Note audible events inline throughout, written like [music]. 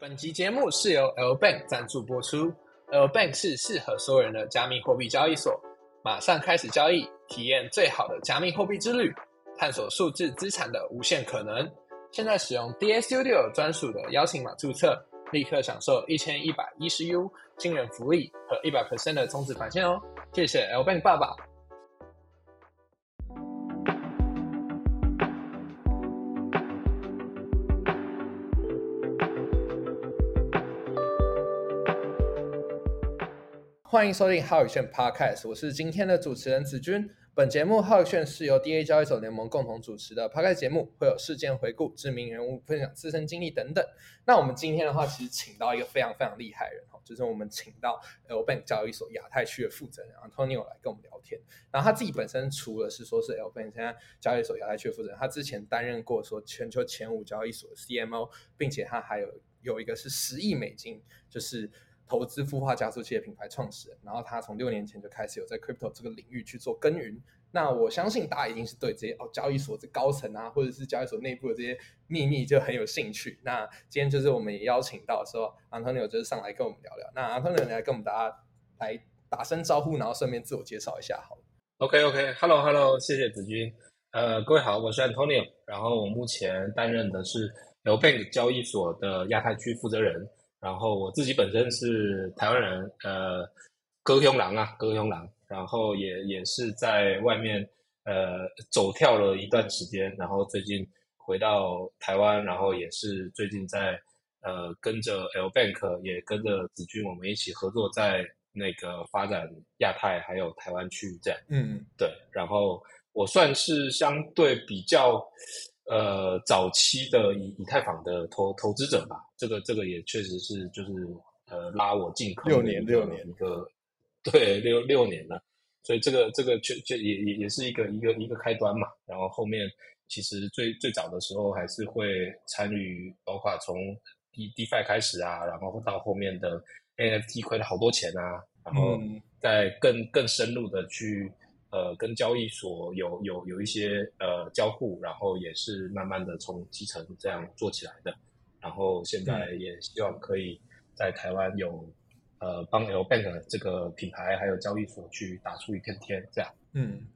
本集节目是由 L Bank 赞助播出。L Bank 是适合所有人的加密货币交易所。马上开始交易，体验最好的加密货币之旅，探索数字资产的无限可能。现在使用 D S Studio 专属的邀请码注册，立刻享受一千一百一十 U 惊人福利和一百 percent 的充值返现哦！谢谢 L Bank 爸爸。欢迎收听浩宇炫 Podcast，我是今天的主持人子君。本节目浩宇炫是由 DA 交易所联盟共同主持的 Podcast 节目，会有事件回顾、知名人物分享自身经历等等。那我们今天的话，其实请到一个非常非常厉害的人哈，就是我们请到 L Bank 交易所亚太区的负责人 Antonio 来跟我们聊天。然后他自己本身除了是说是 L Bank 现在交易所亚太区的负责人，他之前担任过说全球前五交易所的 CMO，并且他还有有一个是十亿美金，就是。投资孵化加速器的品牌创始人，然后他从六年前就开始有在 crypto 这个领域去做耕耘。那我相信大家一定是对这些哦交易所这高层啊，或者是交易所内部的这些秘密就很有兴趣。那今天就是我们也邀请到说 Antonio 就是上来跟我们聊聊。那 Antonio 你来跟我们大家来打声招呼，然后顺便自我介绍一下，好了。OK OK，Hello Hello，谢谢子君。呃，各位好，我是 Antonio，然后我目前担任的是 L Bank 交易所的亚太区负责人。然后我自己本身是台湾人，呃，歌雄狼啊，歌雄狼，然后也也是在外面呃走跳了一段时间，然后最近回到台湾，然后也是最近在呃跟着 L Bank，也跟着子君，我们一起合作在那个发展亚太还有台湾区这样，嗯，对，然后我算是相对比较。呃，早期的以以太坊的投投资者吧，这个这个也确实是就是呃拉我进坑六年六年一个对六六年了，所以这个这个确确也也也是一个一个一个开端嘛。然后后面其实最最早的时候还是会参与，包括从 D DeFi 开始啊，然后到后面的 NFT 亏了好多钱啊，然后再更更深入的去。呃，跟交易所有有有一些呃交互，然后也是慢慢的从基层这样做起来的，然后现在也希望可以在台湾有呃帮 L Bank 这个品牌还有交易所去打出一片天，这样。嗯，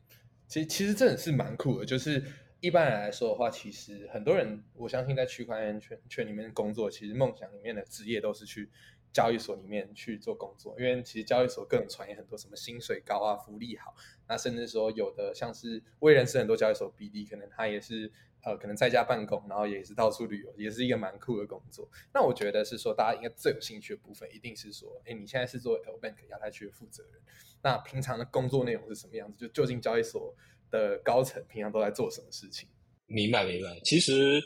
其实其实真的是蛮酷的，就是一般人来说的话，其实很多人我相信在区块链圈圈里面工作，其实梦想里面的职业都是去。交易所里面去做工作，因为其实交易所各种传言很多，什么薪水高啊，福利好，那甚至说有的像是我也认识很多交易所 BD，可能他也是呃，可能在家办公，然后也是到处旅游，也是一个蛮酷的工作。那我觉得是说，大家应该最有兴趣的部分，一定是说，哎，你现在是做 L Bank 亚太区的负责人，那平常的工作内容是什么样子？就究竟交易所的高层平常都在做什么事情？明白，明白。其实，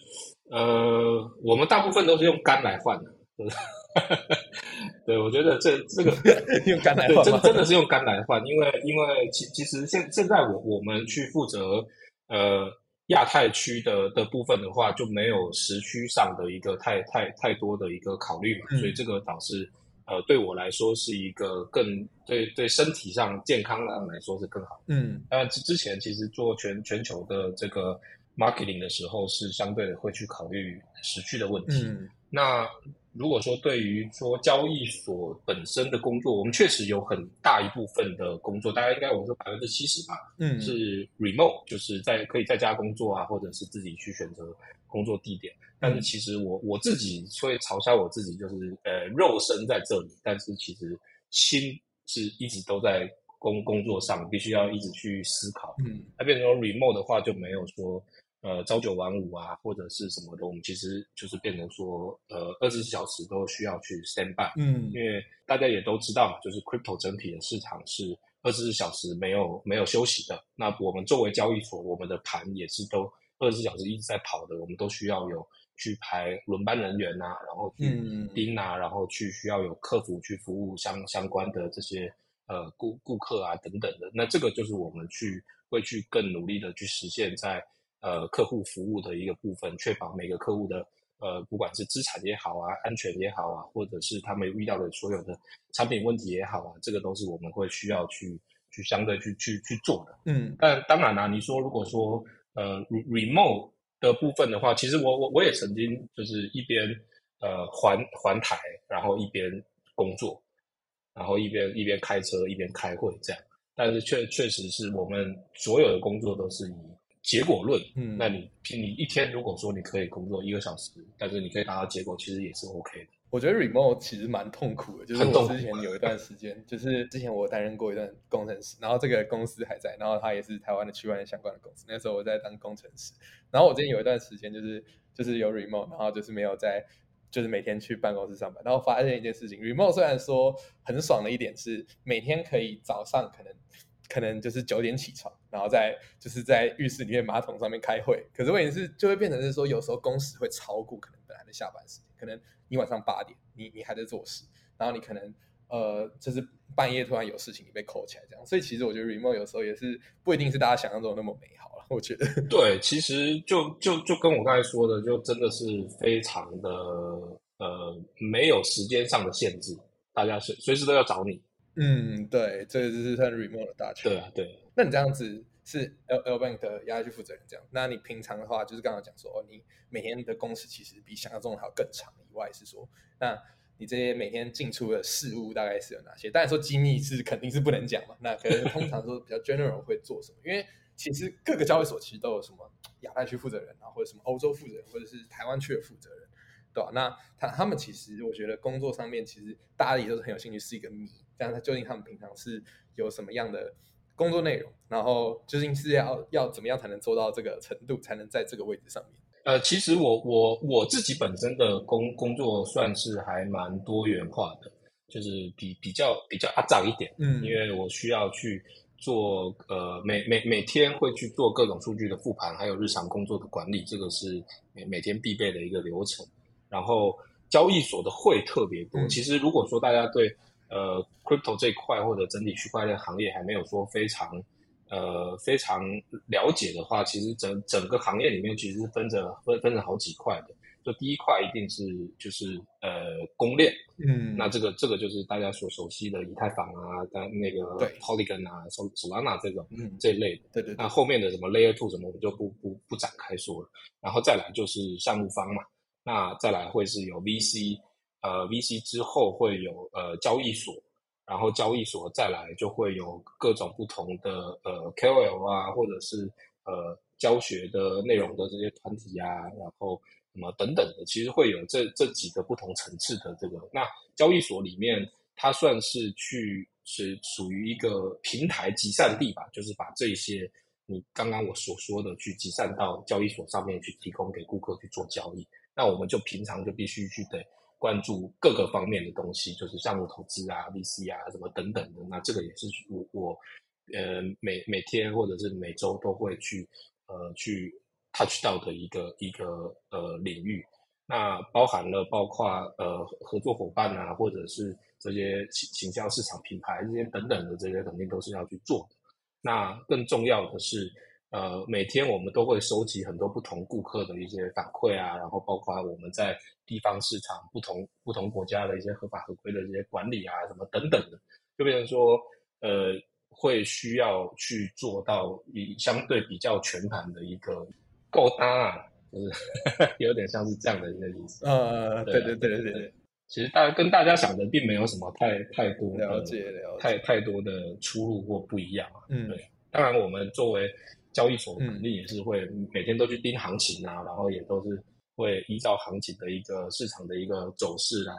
呃，我们大部分都是用肝来换的。[laughs] 对，我觉得这这个 [laughs] 用肝来换，真真的是用肝来换，因为因为其其实现现在我我们去负责呃亚太区的的部分的话，就没有时区上的一个太太太多的一个考虑嘛，所以这个倒是呃对我来说是一个更对对身体上健康上来说是更好。嗯，但之之前其实做全全球的这个 marketing 的时候，是相对的会去考虑时区的问题。那如果说对于说交易所本身的工作，我们确实有很大一部分的工作，大概应该我们说百分之七十吧，嗯，是 remote，就是在可以在家工作啊，或者是自己去选择工作地点。但是其实我我自己会嘲笑我自己，就是呃肉身在这里，但是其实心是一直都在工工作上，必须要一直去思考。嗯，那变成 remote 的话，就没有说。呃，朝九晚五啊，或者是什么的，我们其实就是变成说，呃，二十四小时都需要去 stand by。嗯，因为大家也都知道嘛，就是 crypto 整体的市场是二十四小时没有没有休息的。那我们作为交易所，我们的盘也是都二十四小时一直在跑的。我们都需要有去排轮班人员啊，然后去盯啊，然后去需要有客服去服务相相关的这些呃顾顾客啊等等的。那这个就是我们去会去更努力的去实现，在呃，客户服务的一个部分，确保每个客户的呃，不管是资产也好啊，安全也好啊，或者是他们遇到的所有的产品问题也好啊，这个都是我们会需要去去相对去去去做的。嗯，但当然啦，你说如果说呃，remote 的部分的话，其实我我我也曾经就是一边呃环环台，然后一边工作，然后一边一边开车一边开会这样。但是确确实是我们所有的工作都是以结果论。嗯那你你一天如果说你可以工作一个小时，但是你可以达到结果，其实也是 OK 的。我觉得 remote 其实蛮痛苦的，就是我之前有一段时间，[laughs] 就是之前我担任过一段工程师，然后这个公司还在，然后它也是台湾的区块链相关的公司。那时候我在当工程师，然后我之前有一段时间就是就是有 remote，然后就是没有在就是每天去办公室上班，然后发现一件事情，remote 虽然说很爽的一点是每天可以早上可能可能就是九点起床，然后在就是在浴室里面马桶上面开会，可是问题是就会变成是说有时候工时会超过可能本来的下班时间，可能你晚上八点你你还在做事，然后你可能呃就是半夜突然有事情你被扣起来这样，所以其实我觉得 remote 有时候也是不一定是大家想象中那么美好了，我觉得。对，其实就就就跟我刚才说的，就真的是非常的呃没有时间上的限制，大家随随时都要找你。嗯，对，这个就是算 remote 的大权。对啊，对。那你这样子是 L L Bank 的压去负责人这样，那你平常的话，就是刚刚讲说，哦，你每天的工时其实比想象中的还要更长以外，是说，那你这些每天进出的事物大概是有哪些？当然说机密是肯定是不能讲嘛，那可能通常说比较 general 会做什么？因为其实各个交易所其实都有什么亚太区负责人啊，或者什么欧洲负责人，或者是台湾区的负责人。对吧、那他他们其实，我觉得工作上面其实大家也都是很有兴趣，是一个谜。但他究竟他们平常是有什么样的工作内容，然后究竟是要要怎么样才能做到这个程度，才能在这个位置上面？呃，其实我我我自己本身的工工作算是还蛮多元化的，就是比比较比较阿杂一点，嗯因为我需要去做呃每每每天会去做各种数据的复盘，还有日常工作的管理，这个是每每天必备的一个流程。然后交易所的会特别多，嗯其实如果说大家对呃 crypto 这一块或者整体区块链行业还没有说非常呃非常了解的话，其实整整个行业里面其实是分着分分成好几块的。就第一块一定是就是呃公链，嗯那这个这个就是大家所熟悉的以太坊啊，但那个对 Polygon 啊、Sol Solana 这种嗯，这一类的。对对对那，后面的什么 Layer Two 什么，我们就不不不展开说了。然后再来就是项目方嘛，那再来会是有 VC，呃，VC 之后会有呃交易所，然后交易所再来就会有各种不同的呃 KOL 啊，或者是呃教学的内容的这些团体啊，然后什么等等的，其实会有这这几个不同层次的这个。那交易所里面，它算是去是属于一个平台集散地吧，就是把这些你刚刚我所说的去集散到交易所上面去提供给顾客去做交易。那我们就平常就必须去得关注各个方面的东西，就是项目投资啊、VC 啊什么等等的。那这个也是我我呃每每天或者是每周都会去呃去 touch 到的一个一个呃领域。那包含了包括呃合作伙伴啊，或者是这些行行销市场品牌这些等等的这些，肯定都是要去做的。那更重要的是，呃，每天我们都会收集很多不同顾客的一些反馈啊，然后包括我们在地方市场不同不同国家的一些合法合规的这些管理啊，什么等等的，就变成说，呃，会需要去做到一相对比较全盘的一个够搭啊，就是 [laughs] 有点像是这样的一个意思。呃，对对对对对其实大家跟大家想的并没有什么太太多的了解了解，太太多的出入或不一样啊。嗯对当然，我们作为交易所，肯定也是会每天都去盯行情啊，然后也都是会依照行情的一个市场的一个走势来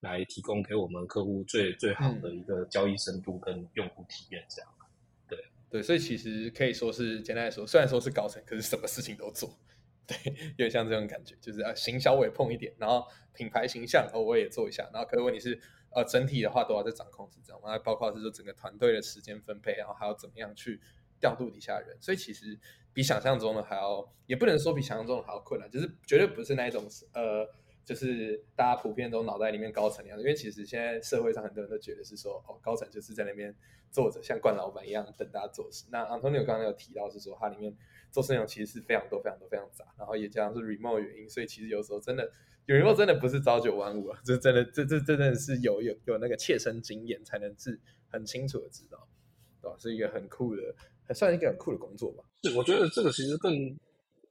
来提供给我们客户最最好的一个交易深度跟用户体验。这样，对对，所以其实可以说是简单来说，虽然说是高层，可是什么事情都做。[laughs] 对，有点像这种感觉，就是啊，行销我也碰一点，然后品牌形象哦我也做一下，然后可是问题是，呃，整体的话都要在掌控之中，然后包括是说整个团队的时间分配，然后还要怎么样去调度底下人，所以其实比想象中的还要，也不能说比想象中的还要困难，就是绝对不是那一种呃，就是大家普遍都脑袋里面高层那样子，因为其实现在社会上很多人都觉得是说，哦，高层就是在那边坐着，像冠老板一样等大家做事。那 Antonio 刚刚有提到是说，它里面做事内容其实是非常多、非常多、非常杂，然后也加上是 remote 原因，所以其实有时候真的有人说真的不是朝九晚五啊，这真的这这这真的是有有有那个切身经验才能是很清楚的知道，对吧？是一个很酷的，还算是一个很酷的工作吧。是我觉得这个其实更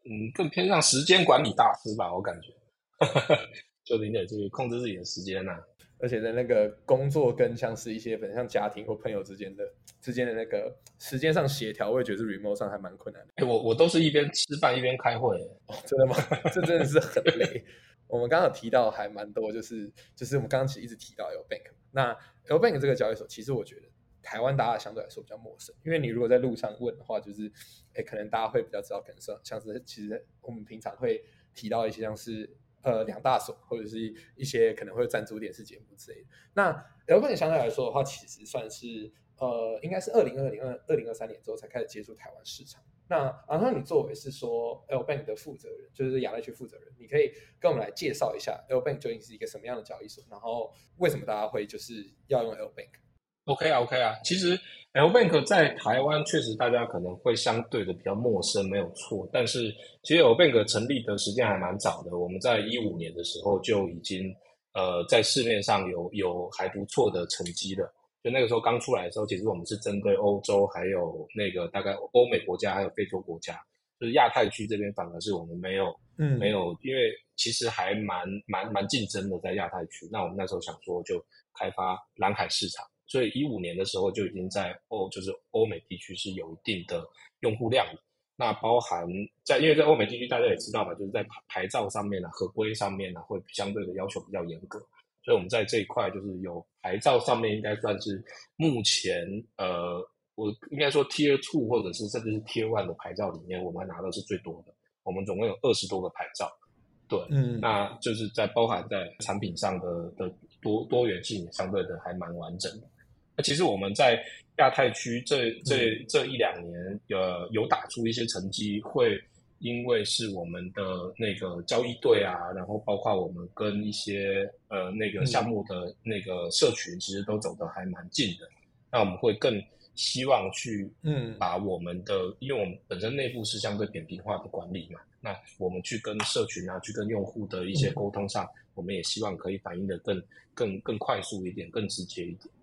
嗯更偏向时间管理大师吧，我感觉。[laughs] 就你得去控制自己的时间呐、而且在那个工作跟像是一些本像家庭或朋友之间的之间的那个时间上协调，我也觉得是 remote 上还蛮困难的。哎、我我都是一边吃饭一边开会，哦，真的吗？[laughs] 这真的是很累。我们刚刚有提到还蛮多，就是就是我们刚刚其实一直提到 L Bank。那 L Bank 这个交易所，其实我觉得台湾大家相对来说比较陌生，因为你如果在路上问的话，就是哎，可能大家会比较知道，可能是像是其实我们平常会提到一些像是呃两大所，或者是一些可能会赞助电视节目之类的。那 L Bank 相对来说的话，其实算是呃应该是二零二零二二零二三年之后才开始接触台湾市场。那然后你作为是说 L Bank 的负责人，就是亚太区负责人，你可以跟我们来介绍一下 L Bank 究竟是一个什么样的交易所，然后为什么大家会就是要用 L Bank？OK 啊，OK 啊，其实 L Bank 在台湾确实大家可能会相对的比较陌生，没有错。但是其实 L Bank 成立的时间还蛮早的，我们在一五年的时候就已经呃在市面上有有还不错的成绩了。就那个时候刚出来的时候，其实我们是针对欧洲还有那个大概欧美国家还有非洲国家，就是亚太区这边反而是我们没有嗯没有，因为其实还蛮蛮蛮竞争的在亚太区。那我们那时候想说就开发蓝海市场，所以一五年的时候就已经在欧就是欧美地区是有一定的用户量了。那包含在因为在欧美地区大家也知道嘛，就是在牌牌照上面啊、合规上面啊，会相对的要求比较严格。所以我们在这一块就是有牌照上面应该算是目前呃，我应该说 Tier Two 或者是甚至是 Tier One 的牌照里面，我们拿到是最多的。我们总共有二十多个牌照，对，嗯那就是在包含在产品上的的多多元性相对的还蛮完整的。那其实我们在亚太区这这这一两年，呃，有打出一些成绩，会因为是我们的那个交易队啊，然后包括我们跟一些呃那个项目的那个社群，其实都走得还蛮近的。那我们会更希望去嗯把我们的，因为我们本身内部是相对扁平化的管理嘛，那我们去跟社群啊，去跟用户的一些沟通上，我们也希望可以反映的更更更快速一点，更直接一点。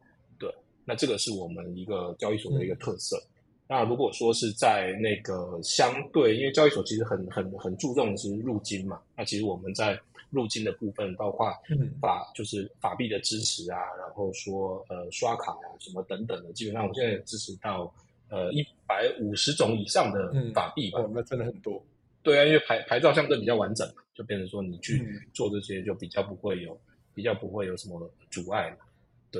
对，那这个是我们一个交易所的一个特色。那如果说是在那个相对，因为交易所其实很很很注重的是入金嘛，那其实我们在入金的部分，包括嗯法就是法币的支持啊，然后说呃刷卡啊什么等等的，基本上我们现在也支持到呃一百五十种以上的嗯法币吧。哦，那真的很多。对啊，因为牌牌照相对比较完整嘛，就变成说你去嗯做这些就比较不会有比较不会有什么阻碍嘛。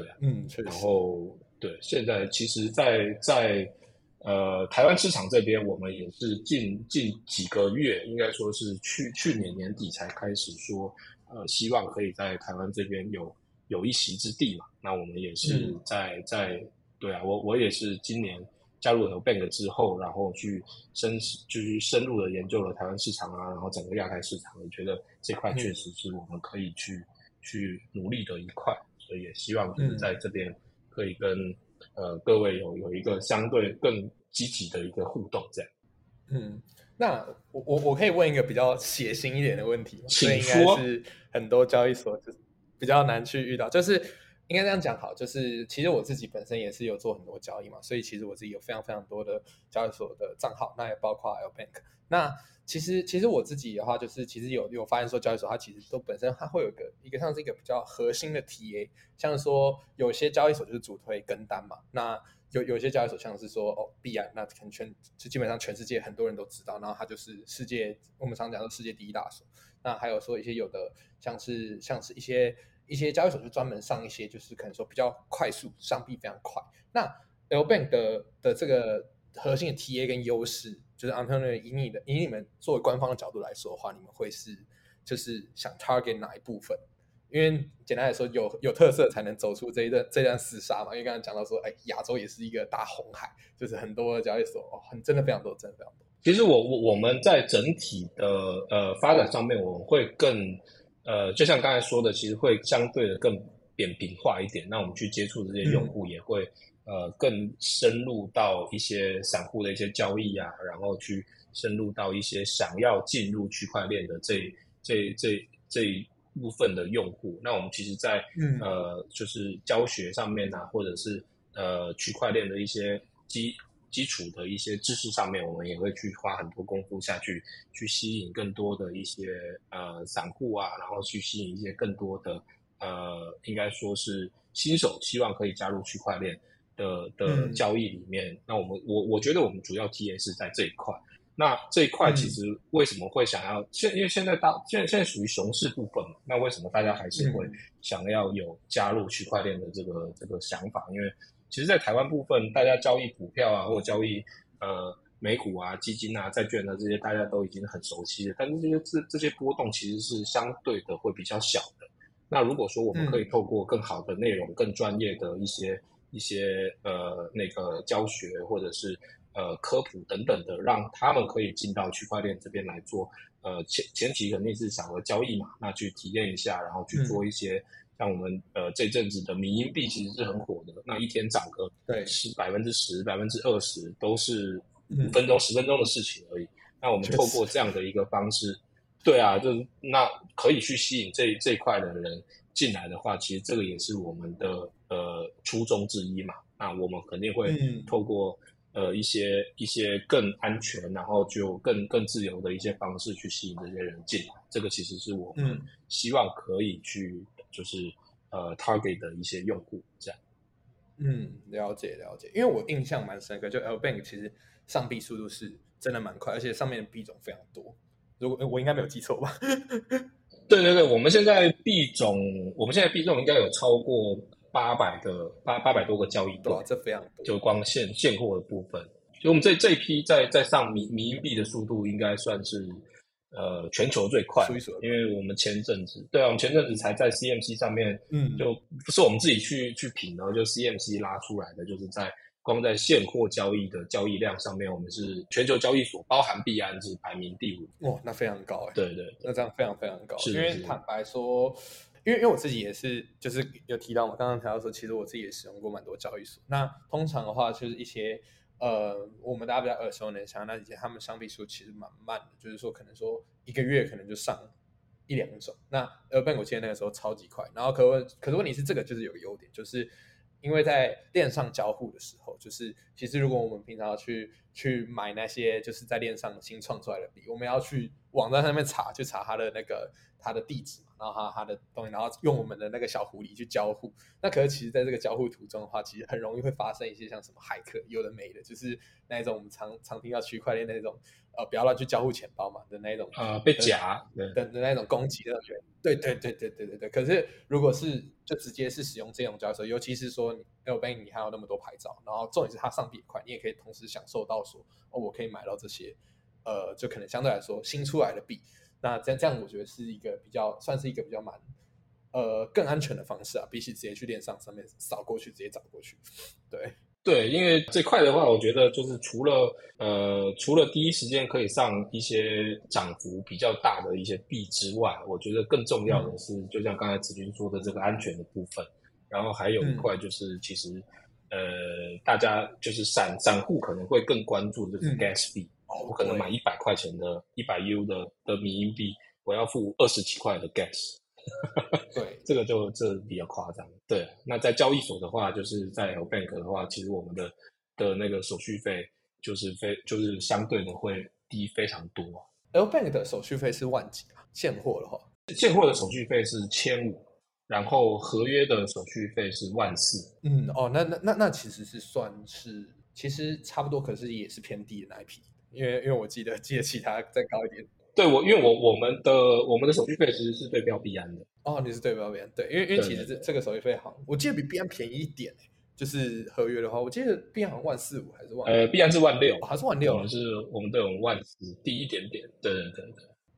对啊，嗯，然。后对，现在其实在，在呃台湾市场这边，我们也是近近几个月，应该说是去去年年底才开始说，呃，希望可以在台湾这边有有一席之地嘛。那我们也是嗯在、在对啊，我我也是今年加入了 Bank 之后，然后去深就是深入的研究了台湾市场啊，然后整个亚太市场，我觉得这块确实是我们可以去、去努力的一块，所以也希望就是在这边可以跟、呃各位有有一个相对更积极的一个互动，这样。嗯，那我我我可以问一个比较血腥一点的问题这应该说。是很多交易所就是比较难去遇到，就是应该这样讲好，就是其实我自己本身也是有做很多交易嘛，所以其实我自己有非常非常多的交易所的账号，那也包括 L Bank。那其实其实我自己的话，就是其实有有发现说交易所它其实都本身它会有一个一个像是一个比较核心的 TA，像是说有些交易所就是主推跟单嘛，那有有些交易所像是说哦币安，那可能全就基本上全世界很多人都知道，然后它就是世界我们常讲的世界第一大所。那还有说一些有的像是像是一些一些交易所就专门上一些就是可能说比较快速上币非常快。那 L Bank 的的这个核心的 TA 跟优势，就是 a n t o n i 以你的以你们作为官方的角度来说的话，你们会是就是想 target 哪一部分？因为简单来说，有有特色才能走出这一段这段厮杀嘛。因为刚刚讲到说，哎，亚洲也是一个大红海，就是很多的交易所哦，很真的非常多，真的非常多。其实我我我们在整体的呃发展上面，我们会更呃，就像刚才说的，其实会相对的更扁平化一点。那我们去接触这些用户，也会、呃更深入到一些散户的一些交易啊，然后去深入到一些想要进入区块链的这这这这一部分的用户。那我们其实在，嗯呃就是教学上面啊，或者是呃区块链的一些基基础的一些知识上面，我们也会去花很多功夫下去，去吸引更多的一些呃散户啊，然后去吸引一些更多的呃，应该说是新手，希望可以加入区块链的的交易里面。那我们我我觉得我们主要 TA 是在这一块。那这一块其实为什么会想要现？因为现在大现在现在属于熊市部分嘛。那为什么大家还是会想要有加入区块链的这个这个想法？因为其实，在台湾部分，大家交易股票啊，或者交易呃美股啊、基金啊、债券啊这些，大家都已经很熟悉了。但是这些这这些波动其实是相对的会比较小的。那如果说我们可以透过更好的内容、更专业的一些一些呃那个教学，或者是呃，科普等等的，让他们可以进到区块链这边来做。呃，前前提肯定是小额交易嘛，那去体验一下，然后去做一些像我们呃这阵子的民营币其实是很火的，那一天涨个对十百分之十、百分之二十都是五分钟、十分钟的事情而已。那我们透过这样的一个方式，对啊，就是那可以去吸引这这一块的人进来的话，其实这个也是我们的呃初衷之一嘛。那我们肯定会透过。呃，一些一些更安全，然后就更更自由的一些方式去吸引这些人进来，这个其实是我们希望可以去就是呃 target 的一些用户这样。嗯，了解了解，因为我印象蛮深刻，就 L Bank 其实上币速度是真的蛮快，而且上面的币种非常多。如果我应该没有记错吧？[laughs] 对对对，我们现在币种，我们现在币种应该有超过。八百个八八百多个交易对，这非常多。就光现现货的部分，就我们这这一批在在上民民币的速度应该算是呃全球最快，因为我们前阵子对啊，我们前阵子才在 CMC 上面，嗯，就不是我们自己去去品的，就 CMC 拉出来的，就是在光在现货交易的交易量上面，我们是全球交易所包含币安是排名第五。哇，那非常高哎。对对，那这样非常非常高，因为坦白说。因为因为我自己也是，就是有提到嘛，刚刚提到说，其实我自己也使用过蛮多交易所。那通常的话，就是一些呃，我们大家比较耳熟能详，那以前他们上币速其实蛮慢的，就是说可能说一个月可能就上一两种。那呃，Bank 我记得那个时候超级快。然后可问，可是问题是这个就是有个优点，就是因为在链上交互的时候，就是其实如果我们平常要去去买那些就是在链上新创出来的币，我们要去网站上面查，就查他的那个他的地址嘛。然后他他的东西，然后用我们的那个小狐狸去交互。那可是其实，在这个交互途中的话，其实很容易会发生一些像什么骇客有的没的，就是那一种我们常常听到区块链那种呃不要乱去交互钱包嘛的那种呃被夹的的那种攻击的对对对对对对对。可是如果是就直接是使用这种交易所，尤其是说 L Bank 你还有那么多牌照，然后重点是它上币快，你也可以同时享受到说哦，我可以买到这些呃，就可能相对来说新出来的币。那这样这样，我觉得是一个比较算是一个比较蛮呃更安全的方式啊，比起直接去链上上面扫过去直接找过去。对对，因为这块的话，我觉得就是除了呃除了第一时间可以上一些涨幅比较大的一些币之外，我觉得更重要的是，就像刚才子君说的这个安全的部分。然后还有一块就是，其实呃大家就是散散户可能会更关注就是 gas 币。我可能买一百块钱的一百 U 的的民营币，我要付二十几块的 gas。[laughs] 对，这个就这比较夸张。对，那在交易所的话，就是在 L Bank 的话，其实我们的的那个手续费就是非就是相对的会低非常多。L Bank 的手续费是万几啊？现货的话，现货的手续费是千五，然后合约的手续费是万四。嗯，哦，那那那那其实是算是其实差不多，可是也是偏低的那一批。因为因为我记得记得其他再高一点，对我因为我我们的我们的手续费其实是对标币安的哦，你是对标币安对，因为因为其实这这个手续费好，我记得比币安便宜一点就是合约的话，我记得币安好像万四五还是万呃币安是万六，还是万六，我们是我们都有万四低一点点，对对对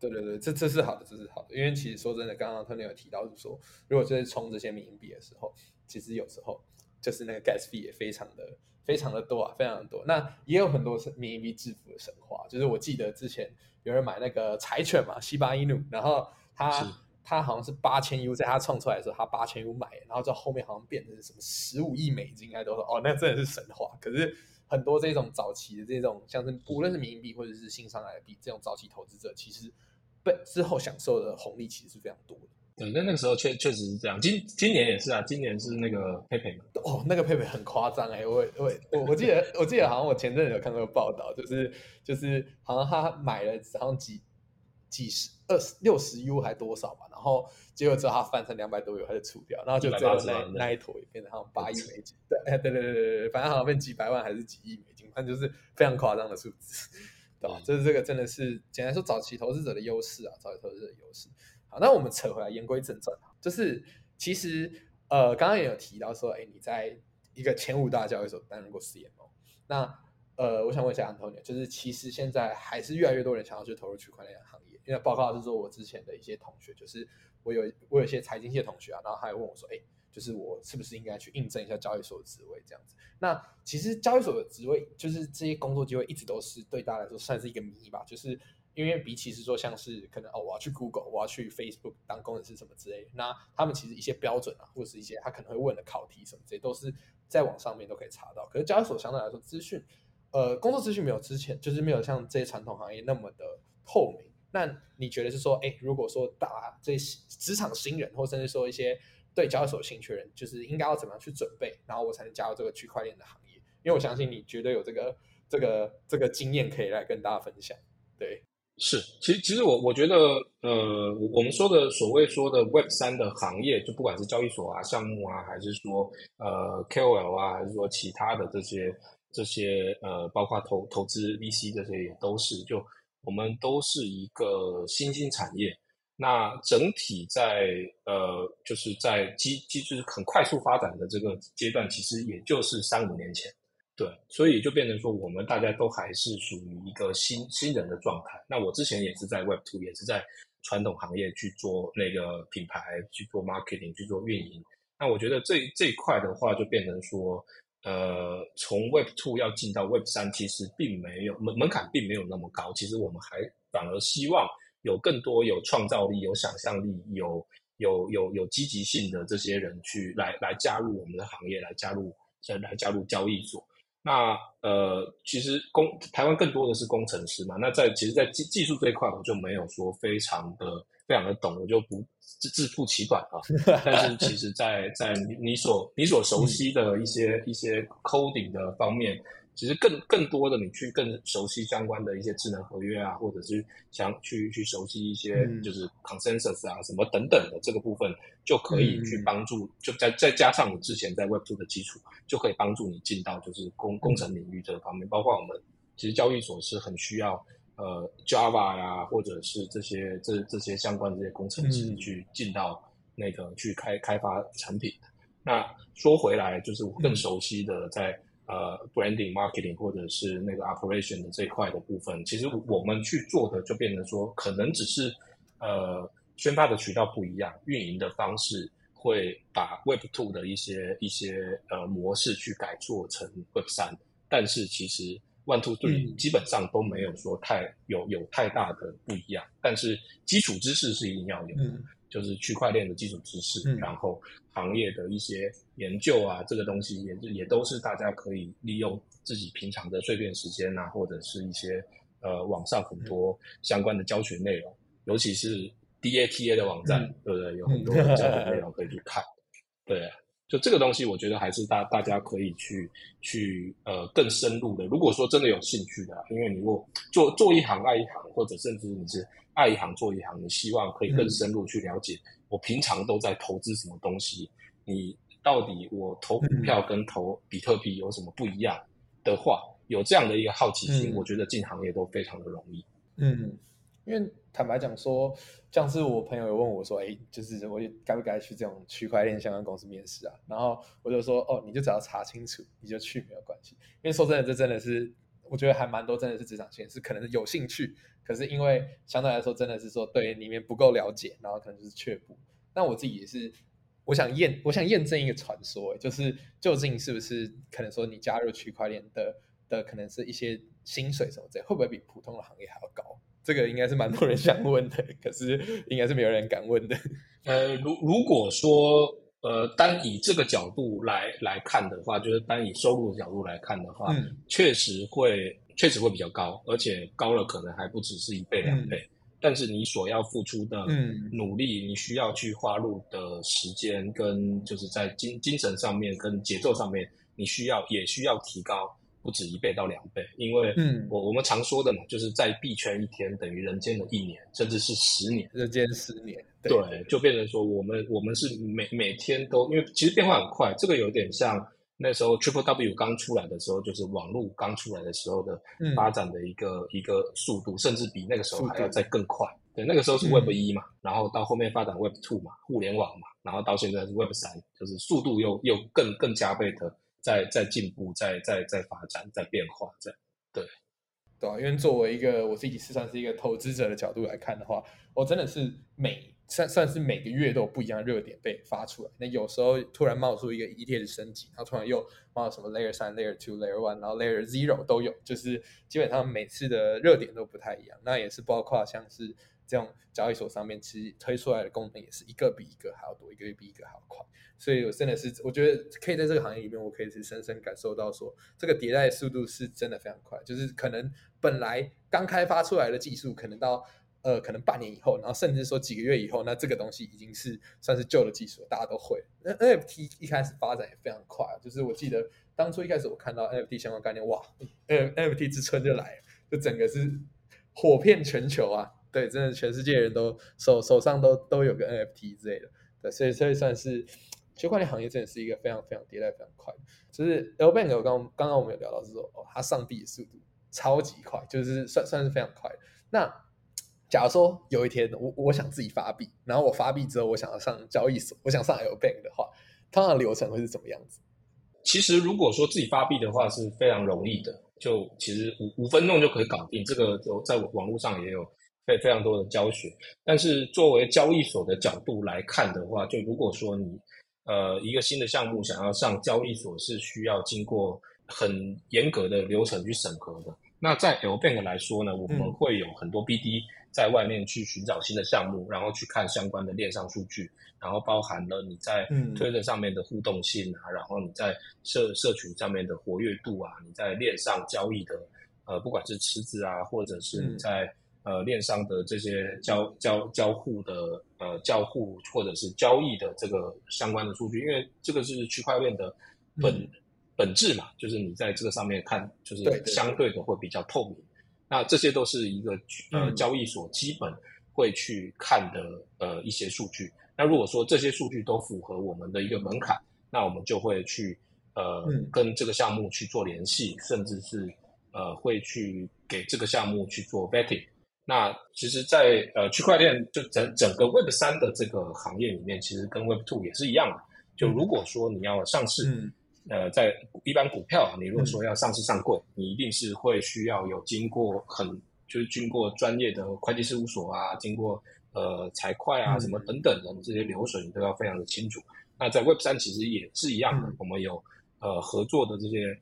对对对对，这这是好的，这是好的，因为其实说真的，刚刚特尼有提到就是说，如果在充这些民营币的时候，其实有时候就是那个 gas 费也非常的。非常的多啊，非常的多。那也有很多是民营币致富的神话，就是我记得之前有人买那个柴犬嘛，西巴伊努，然后他他好像是八千 U，在他创出来的时候，他八千 U 买，然后在后面好像变成什么十五亿美金，应该都说哦，那真的是神话。可是很多这种早期的这种，像是无论是民币或者是新上来的币，这种早期投资者其实被之后享受的红利其实是非常多的。对，那那个时候确确实是这样。今今年也是啊，今年是那个佩佩嘛。哦，那个佩佩很夸张哎，我我我我记得我记得好像我前阵子有看过报道，就是就是好像他买了好像几几十二十六十 U 还多少吧，然后结果之后他翻成两百多 U 他就出掉，然后就最后那那一坨也变成好像八亿美金。[laughs] 对，哎对对对对对，反正好像变几百万还是几亿美金，反正就是非常夸张的数字，[laughs] 对吧？就是这个真的是简单说早期投资者的优势啊，早期投资者的优势。好，那我们扯回来，言归正传就是其实呃，刚刚也有提到说，哎，你在一个前五大交易所担任过 CMO，那呃，我想问一下 Antonio，，就是其实现在还是越来越多人想要去投入区块链行业，因为报告是说我之前的一些同学，就是我有我有些财经系同学啊，然后他还问我说，哎，就是我是不是应该去应征一下交易所的职位这样子？那其实交易所的职位，就是这些工作机会一直都是对大家来说算是一个谜吧，就是。因为比起是说像是可能哦，我要去 Google，我要去 Facebook 当工程师什么之类，那他们其实一些标准啊，或者是一些他可能会问的考题什么这些，都是在网上面都可以查到。可是交易所相对来说资讯，呃，工作资讯没有之前就是没有像这些传统行业那么的透明。那你觉得是说，哎，如果说打这些职场新人，或甚至说一些对交易所有兴趣的人，就是应该要怎么样去准备，然后我才能加入这个区块链的行业？因为我相信你绝对有这个这个这个经验可以来跟大家分享，对。是，其实其实我我觉得，呃，我们说的所谓说的 Web 三的行业，就不管是交易所啊、项目啊，还是说呃 KOL 啊，还是说其他的这些这些呃，包括投投资 VC 这些也都是，就我们都是一个新兴产业。那整体在呃，就是在基基就是很快速发展的这个阶段，其实也就是三五年前。对，所以就变成说，我们大家都还是属于一个新新人的状态。那我之前也是在 Web Two，也是在传统行业去做那个品牌，去做 marketing，去做运营。那我觉得这这一块的话，就变成说，呃，从 Web Two 要进到 Web 三，其实并没有门门槛并没有那么高。其实我们还反而希望有更多有创造力、有想象力、有有有有积极性的这些人去来来加入我们的行业，来加入来加入交易所。那呃，其实工台湾更多的是工程师嘛。那在其实，在技技术这一块，我就没有说非常的非常的懂，我就不自自负其短啊。[laughs] 但是，其实，在在你所你所熟悉的一些一些 coding 的方面。其实更更多的，你去更熟悉相关的一些智能合约啊，或者是想去去熟悉一些就是 consensus 啊什么等等的这个部分，就可以去帮助，就再再加上你之前在 Web2 的基础，就可以帮助你进到就是工工程领域这个方面。包括我们其实交易所是很需要呃 Java 呀，或者是这些这这些相关的这些工程师去进到那个去开开发产品。那说回来，就是我更熟悉的在。呃，branding、marketing 或者是那个 operation 的这一块的部分，其实我们去做的就变成说，可能只是呃宣发的渠道不一样，运营的方式会把 Web Two 的一些一些呃模式去改做成 Web 三，但是其实 One Two Three 基本上都没有说太有有太大的不一样，但是基础知识是一定要有。就是区块链的基础知识，然后行业的一些研究啊，这个东西也也都是大家可以利用自己平常的碎片时间啊，或者是一些呃网上很多相关的教学内容，尤其是 DATA 的网站，对不对？有很多教学内 [laughs] 容可以去看。对，就这个东西，我觉得还是大大家可以去去呃更深入的。如果说真的有兴趣的，因为你如果做做一行爱一行，或者甚至你是。爱一行做一行，你希望可以更深入去了解我平常都在投资什么东西。你到底我投股票跟投比特币有什么不一样的话，有这样的一个好奇心，我觉得进行业都非常的容易。嗯，因为坦白讲说，像是我朋友有问我说：“哎，就是我该不该去这种区块链相关公司面试啊？”然后我就说：“哦，你就只要查清楚，你就去没有关系。”因为说真的，这真的是我觉得还蛮多，真的是职场线是可能是有兴趣。可是因为相对来说，真的是说对里面不够了解，然后可能就是却步。那我自己也是，我想验，我想验证一个传说，就是究竟是不是可能说你加入区块链的的，可能是一些薪水什么之类会不会比普通的行业还要高？这个应该是蛮多人想问的，可是应该是没有人敢问的。[laughs] 呃，如如果说呃单以这个角度来来看的话，就是单以收入的角度来看的话，确实会。确实会比较高，而且高了可能还不只是一倍两倍。但是你所要付出的努力，你需要去花入的时间，跟就是在精精神上面跟节奏上面，你需要也需要提高不止一倍到两倍，因为嗯我我们常说的嘛，就是在币圈一天等于人间的一年，甚至是十年，人间十年，对，就变成说我们我们是每每天都，因为其实变化很快，这个有点像。那时候 Triple W 刚出来的时候，就是网络刚出来的时候的发展的一个一个速度，甚至比那个时候还要再更快。对，那个时候是 Web 一嘛，然后到后面发展 Web Two 嘛，互联网嘛，然后到现在是 Web 三，就是速度又又更更加倍的在在进步，在在在发展，在变化，这样对对啊，因为作为一个我自己是算是一个投资者的角度来看的话，我真的是每。算算是每个月都有不一样的热点被发出来，那有时候突然冒出一个 ETH 升级，然后突然又冒什么 Layer 三、Layer two、Layer one，然后 Layer zero 都有，就是基本上每次的热点都不太一样。那也是包括像是这种交易所上面其实推出来的功能也是一个比一个还要多，一个比一个还要快。所以我真的是我觉得可以在这个行业里面，我可以是深深感受到说，这个迭代速度是真的非常快，就是可能本来刚开发出来的技术，可能到呃，可能半年以后，然后甚至说几个月以后，那这个东西已经是算是旧的技术，大家都会。那 NFT 一开始发展也非常快，就是我记得当初一开始我看到 NFT 相关概念，哇，NFT 之春就来了，就整个是火遍全球啊！对，真的全世界人都手手上都都有个 NFT 之类的。对，所以所以算是区块链行业真的是一个非常非常迭代非常快。就是 L Bank 刚刚刚我们有聊到是说，哦，它上币的速度超级快，就是算算是非常快。那假如说有一天我我想自己发币，然后我发币之后我想要上交易所，我想上 L Bank 的话，通常流程会是怎么样子？其实如果说自己发币的话是非常容易的，就其实五五分钟就可以搞定。这个就在网络上也有非非常多的教学。但是作为交易所的角度来看的话，就如果说你呃一个新的项目想要上交易所，是需要经过很严格的流程去审核的。那在 L Bank 来说呢，我们会有很多 BD。在外面去寻找新的项目，然后去看相关的链上数据，然后包含了你在推特上面的互动性啊，然后你在社社群上面的活跃度啊，你在链上交易的呃，不管是池子啊，或者是你在呃链上的这些交交交互的呃交互或者是交易的这个相关的数据，因为这个是区块链的本本质嘛，就是你在这个上面看，就是相对的会比较透明。那这些都是一个呃交易所基本会去看的呃一些数据。那如果说这些数据都符合我们的一个门槛，那我们就会去呃跟这个项目去做联系，甚至是呃会去给这个项目去做 vetting。那其实，在呃区块链就整整个 Web 三的这个行业里面，其实跟 Web two 也是一样的。就如果说你要上市。呃，在一般股票，你如果说要上市上柜，你一定是会需要有经过很就是经过专业的会计事务所啊，经过呃财会啊什么等等的这些流水，你都要非常的清楚。那在 Web 三其实也是一样的，我们有呃合作的这些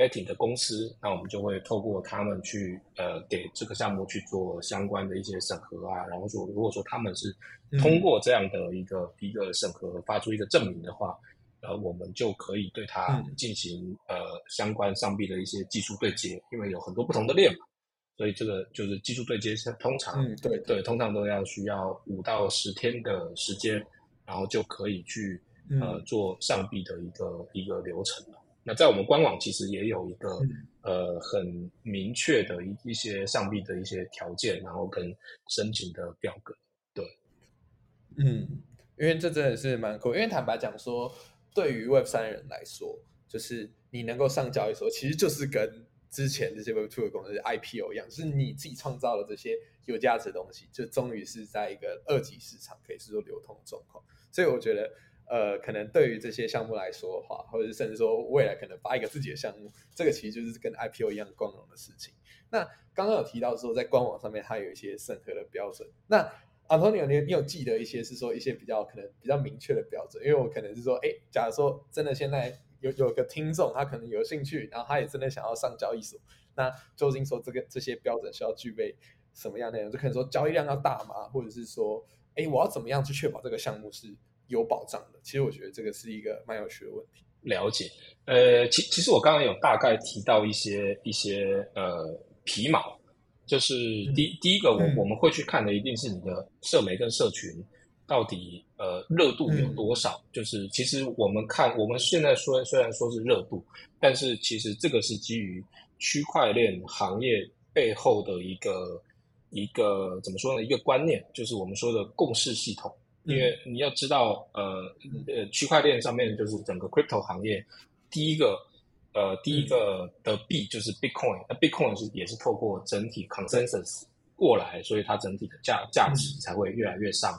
vetting 的公司，那我们就会透过他们去呃给这个项目去做相关的一些审核啊，然后说如果说他们是通过这样的一个一个审核，发出一个证明的话。呃，我们就可以对它进行呃相关上臂的一些技术对接，因为有很多不同的链嘛，所以这个就是技术对接是通常对对，通常都要需要五到十天的时间，然后就可以去呃做上臂的一个一个流程了。那在我们官网其实也有一个呃很明确的一一些上币的一些条件，然后跟申请的表格。对，嗯，因为这真的是蛮酷，因为坦白讲说。对于 Web 三的人来说，就是你能够上交易所，其实就是跟之前这些 Web Two 的公司 IPO 一样，就是你自己创造了这些有价值的东西，就终于是在一个二级市场可以是说流通的状况。所以我觉得，呃，可能对于这些项目来说的话，或者甚至说未来可能发一个自己的项目，这个其实就是跟 IPO 一样光荣的事情。那刚刚有提到说，在官网上面它有一些审核的标准，那。Antonio，你你有记得一些是说一些比较可能比较明确的标准？因为我可能是说，哎，假如说真的现在有有个听众，他可能有兴趣，然后他也真的想要上交易所，那究竟说这个这些标准需要具备什么样内容？就可能说交易量要大吗？或者是说，哎，我要怎么样去确保这个项目是有保障的？其实我觉得这个是一个蛮有趣的问题。了解，呃，其其实我刚刚有大概提到一些一些呃皮毛。就是第第一个，我我们会去看的一定是你的社媒跟社群到底呃热度有多少。就是其实我们看我们现在说虽然说是热度，但是其实这个是基于区块链行业背后的一个一个怎么说呢？一个观念，就是我们说的共识系统。因为你要知道，呃呃，区块链上面就是整个 crypto 行业第一个。呃，第一个的币就是 Bitcoin，那 Bitcoin 是也是透过整体 consensus 过来，所以它整体的价价值才会越来越上，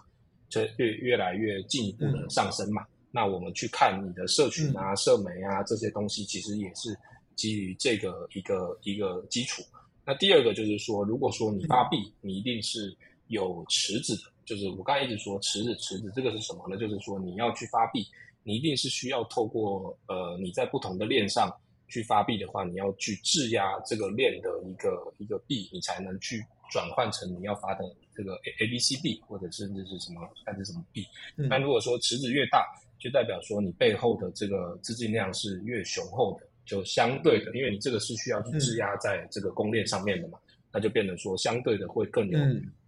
就越越来越进一步的上升嘛。那我们去看你的社群啊、社媒啊这些东西，其实也是基于这个一个一个基础。那第二个就是说，如果说你发币，你一定是有池子的，就是我刚才一直说池子池子，这个是什么呢？就是说你要去发币。你一定是需要透过呃你在不同的链上去发币的话，你要去质押这个链的一个一个币，你才能去转换成你要发的这个 A A B C 币，或者甚至是什么还是什么币。那如果说池子越大，就代表说你背后的这个资金量是越雄厚的，就相对的，因为你这个是需要去质押在这个公链上面的嘛，那就变得说相对的会更有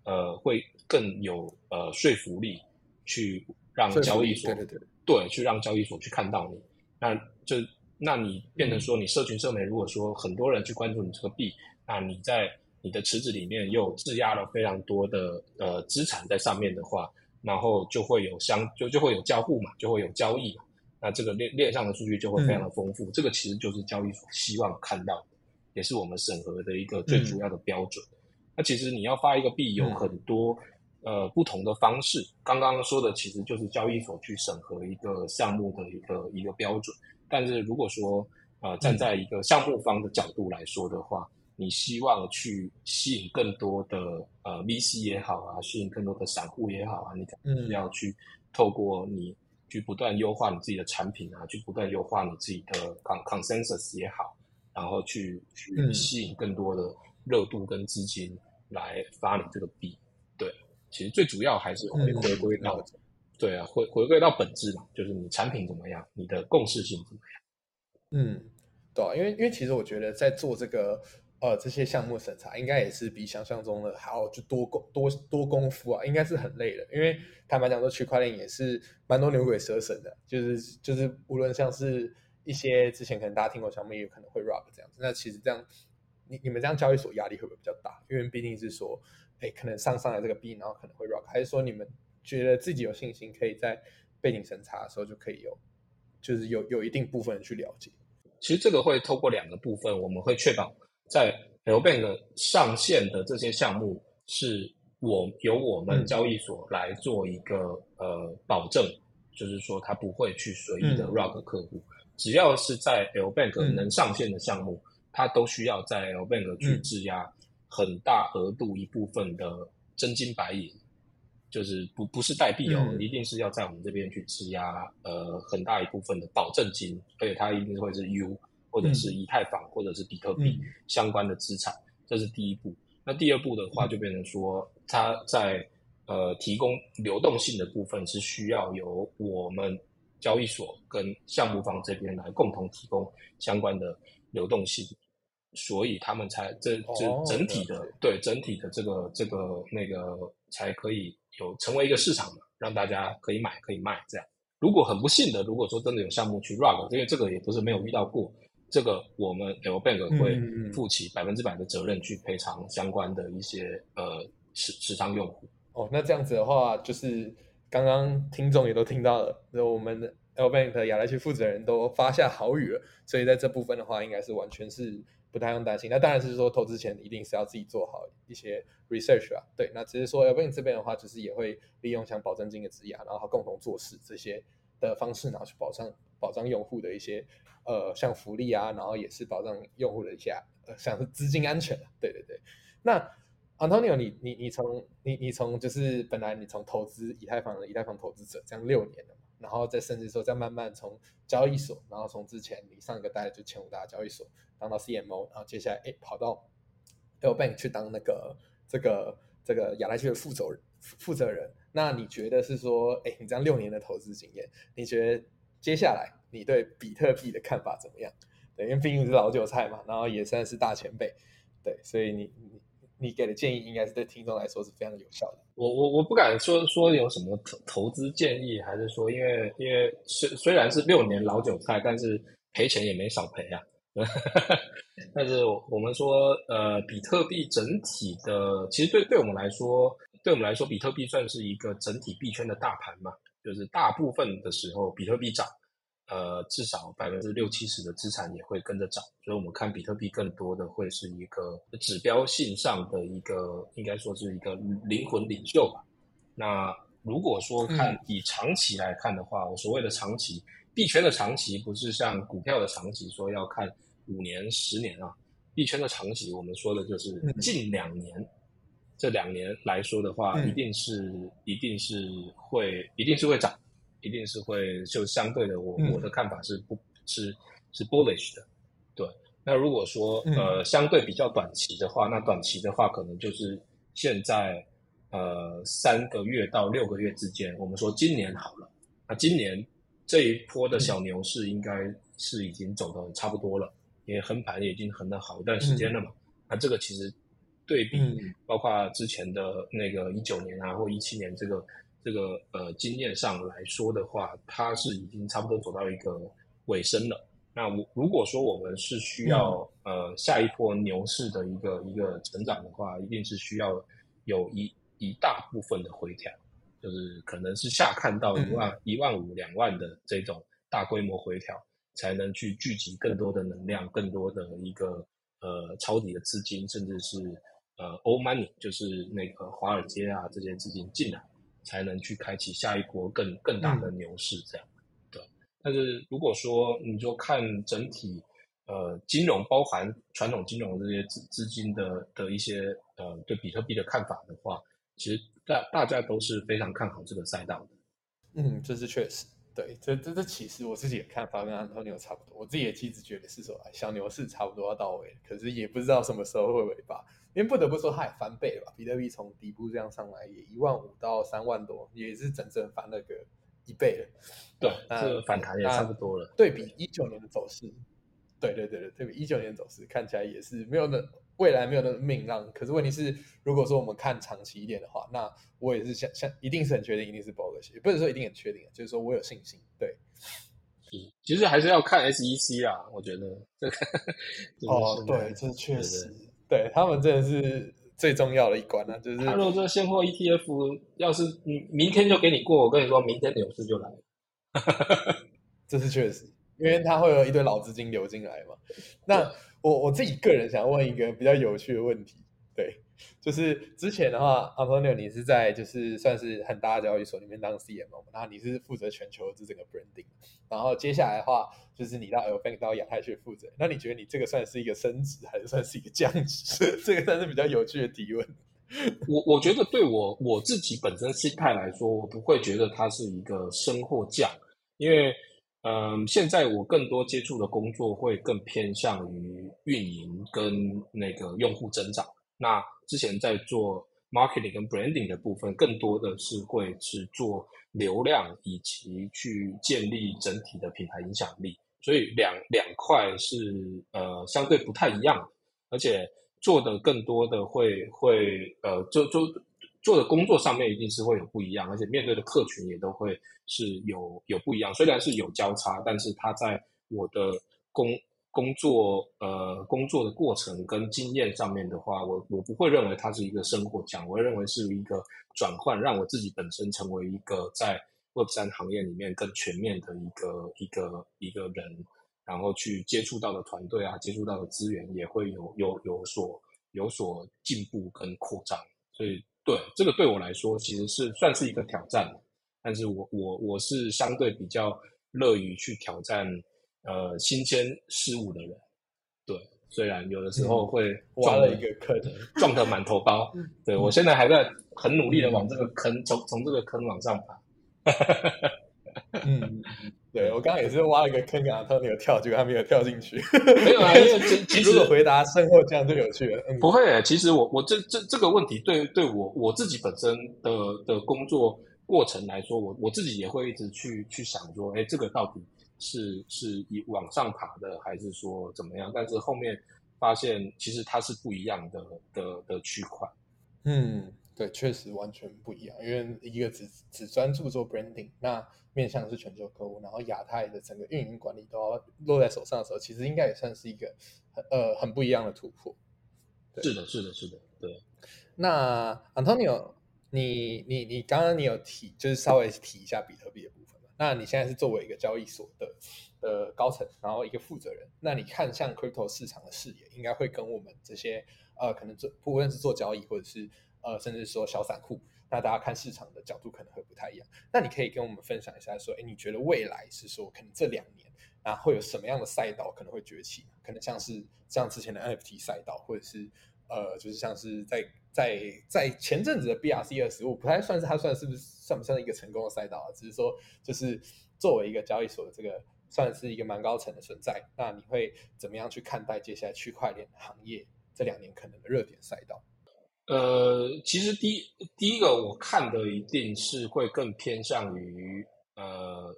呃会更有呃说服力去让交易所。对对对。对，去让交易所去看到你，那就那你变成说，你社群社媒，如果说很多人去关注你这个币，那你在你的池子里面又质押了非常多的呃资产在上面的话，然后就会有相就就会有交互嘛，就会有交易嘛，那这个链链上的数据就会非常的丰富。这个其实就是交易所希望看到的，也是我们审核的一个最主要的标准。那其实你要发一个币，有很多。呃，不同的方式，刚刚说的其实就是交易所去审核一个项目的一个一个标准。但是如果说，呃，站在一个项目方的角度来说的话，你希望去吸引更多的呃 VC 也好啊，吸引更多的散户也好啊，你肯定是要去透过你去不断优化你自己的产品啊，去不断优化你自己的 con consensus 也好，然后去去吸引更多的热度跟资金来发你这个币。对其实最主要还是回回归到，对啊，回回归到本质嘛，就是你产品怎么样，你的共识性怎么样。嗯，对啊，因为因为其实我觉得在做这个呃这些项目审查，应该也是比想象中的还要就多功多多功夫啊，应该是很累的。因为坦白讲，说区块链也是蛮多牛鬼蛇神的，就是就是无论像是一些之前可能大家听过项目，也有可能会 rock 这样子。那其实这样，你你们这样交易所压力会不会比较大？因为毕竟是说。哎，可能上上来这个 B，，然后可能会 rock，还是说你们觉得自己有信心，可以在背景审查的时候就可以有，就是有有一定部分去了解。其实这个会透过两个部分，我们会确保在 L Bank 上线的这些项目是我由我们交易所来做一个呃保证，就是说它不会去随意的 rock 客户，只要是在 L Bank 能上线的项目，它都需要在 L Bank 去质押。很大额度一部分的真金白银，就是不不是代币哦，一定是要在我们这边去质押，呃，很大一部分的保证金，而且它一定会是 U 或者是以太坊或者是比特币相关的资产，这是第一步。那第二步的话，就变成说，它在呃提供流动性的部分是需要由我们交易所跟项目方这边来共同提供相关的流动性。所以他们才这这整体的对整体的这个这个那个才可以有成为一个市场嘛，让大家可以买可以卖这样。如果很不幸的，如果说真的有项目去 rug，因为这个也不是没有遇到过，这个我们 L Bank 会负起百分之百的责任去赔偿相关的一些呃持持仓用户。哦，那这样子的话，就是刚刚听众也都听到了，那我们的 L Bank 亚来区负责人都发下好语了，所以在这部分的话，应该是完全是。不太用担心，那当然是说投资前一定是要自己做好一些 research 啊。对，那只是说 L B 这边的话，就是也会利用像保证金的质押，然后共同做事这些的方式，然后去保障保障用户的一些呃像福利啊，然后也是保障用户的一些呃像是资金安全。对对对。那 Antonio，你你你从你你从就是本来你从投资以太坊的以太坊投资者这样六年了嘛。然后再甚至说，再慢慢从交易所，然后从之前你上一个代就前五大交易所当到 CMO，然后接下来哎跑到 L Bank 去当那个这个这个亚太区的负责人负责人。那你觉得是说，哎，你这样六年的投资经验，你觉得接下来你对比特币的看法怎么样？对，因为毕竟是老韭菜嘛，然后也算是大前辈，对，所以你你你给的建议应该是对听众来说是非常有效的。我我我不敢说说有什么投投资建议，还是说因为因为虽虽然是六年老韭菜，但是赔钱也没少赔啊。[laughs] 但是我们说呃，比特币整体的其实对对我们来说，对我们来说，比特币算是一个整体币圈的大盘嘛，就是大部分的时候比特币涨。呃，至少百分之六七十的资产也会跟着涨，所以我们看比特币更多的会是一个指标性上的一个，应该说是一个灵魂领袖吧。那如果说看以长期来看的话，我所谓的长期币圈的长期，不是像股票的长期，说要看五年、十年啊。币圈的长期，我们说的就是近两年，这两年来说的话，一定是一定是会一定是会涨。一定是会就相对的，我我的看法是不，是是 bullish 的，对。那如果说呃相对比较短期的话，那短期的话可能就是现在呃三个月到六个月之间，我们说今年好了，那今年这一波的小牛市应该是已经走的差不多了，因为横盘也已经横了好一段时间了嘛。那这个其实对比包括之前的那个一九年啊或一七年这个。这个呃经验上来说的话，它是已经差不多走到一个尾声了。那我如果说我们是需要呃下一波牛市的一个一个成长的话，一定是需要有一一大部分的回调，就是可能是下看到一万一万五两万的这种大规模回调，才能去聚集更多的能量，更多的一个呃抄底的资金，甚至是呃 old money，就是那个华尔街啊这些资金进来。才能去开启下一波更更大的牛市，这样对。但是如果说你就看整体，呃，金融包含传统金融这些资资金的的一些呃对比特币的看法的话，其实大大家都是非常看好这个赛道的。嗯，这是确实，对，这这这其实我自己的看法跟安东尼差不多。我自己也其实觉得是说，小牛市差不多要到位，可是也不知道什么时候会尾巴。因为不得不说，它也翻倍了吧？比特币从底部这样上来，也一万五到三万多，也是整整翻了个一倍了。对，这反弹也差不多了。对比一九年的走势，对对对对，特别一九年走势，看起来也是没有那未来没有那明朗。可是问题是，如果说我们看长期一点的话，那我也是想想一定是很确定，一定是 bullish，不是说一定很确定，就是说我有信心。对，其实还是要看 SEC 啊，我觉得这个哦，对，这确实。对他们真的是最重要的一关啊！就是他如果这现货 ETF 要是明明天就给你过，我跟你说，明天牛市就来。[laughs] 这是确实，因为它会有一堆老资金流进来嘛。那我我自己个人想问一个比较有趣的问题，对。就是之前的话，Antonio，你是在就是算是很大的交易所里面当 CMO，然后你是负责全球这整个 branding，然后接下来的话就是你到 L Bank 到亚太去负责，那你觉得你这个算是一个升职还是算是一个降职？[laughs] 这个算是比较有趣的提问。[laughs] 我我觉得对我我自己本身心态来说，我不会觉得它是一个升或降，因为嗯，现在我更多接触的工作会更偏向于运营跟那个用户增长。那之前在做 marketing 跟 branding 的部分，更多的是会是做流量以及去建立整体的品牌影响力，所以两两块是呃相对不太一样，而且做的更多的会会呃就就做的工作上面一定是会有不一样，而且面对的客群也都会是有有不一样，虽然是有交叉，但是它在我的工。工作呃，工作的过程跟经验上面的话，我我不会认为它是一个生活奖，我会认为是一个转换，让我自己本身成为一个在 Web 三行业里面更全面的一个一个一个人，然后去接触到的团队啊，接触到的资源也会有有有所有所进步跟扩张。所以对这个对我来说，其实是算是一个挑战，但是我我我是相对比较乐于去挑战。呃，新鲜事物的人，对，虽然有的时候会撞了一个坑，撞得满头包。[laughs] 对我现在还在很努力的往这个坑，从从这个坑往上爬。嗯，对我刚刚也是挖了一个坑，啊，他没有跳，结果他没有跳进去。没有啊，因为 [laughs] 其实如果回答身后这样就有趣了。不会，其实我我这这这个问题对对我我自己本身的的工作过程来说，我我自己也会一直去去想说，哎，这个到底。是是以往上爬的，还是说怎么样？但是后面发现其实它是不一样的的的区块。嗯，对，确实完全不一样，因为一个只只专注做 branding，那面向是全球客户，然后亚太的整个运营管理都要落在手上的时候，其实应该也算是一个很呃很不一样的突破。是的，是的，是的，对。那 Antonio，你你你刚刚你有提，就是稍微提一下比特币的部分嘛？那你现在是作为一个交易所的的高层，然后一个负责人，那你看向 crypto 市场的视野，应该会跟我们这些呃，可能做不论是做交易或者是呃，甚至说小散户，那大家看市场的角度可能会不太一样。那你可以跟我们分享一下，说，哎，你觉得未来是说，可能这两年啊，会有什么样的赛道可能会崛起？可能像是像之前的 NFT 赛道，或者是呃，就是像是在。在在前阵子的 BRC 二十五不太算是它算是不是算不算一个成功的赛道啊？只是说就是作为一个交易所的这个算是一个蛮高层的存在。那你会怎么样去看待接下来区块链行业这两年可能的热点赛道？呃，其实第一第一个我看的一定是会更偏向于呃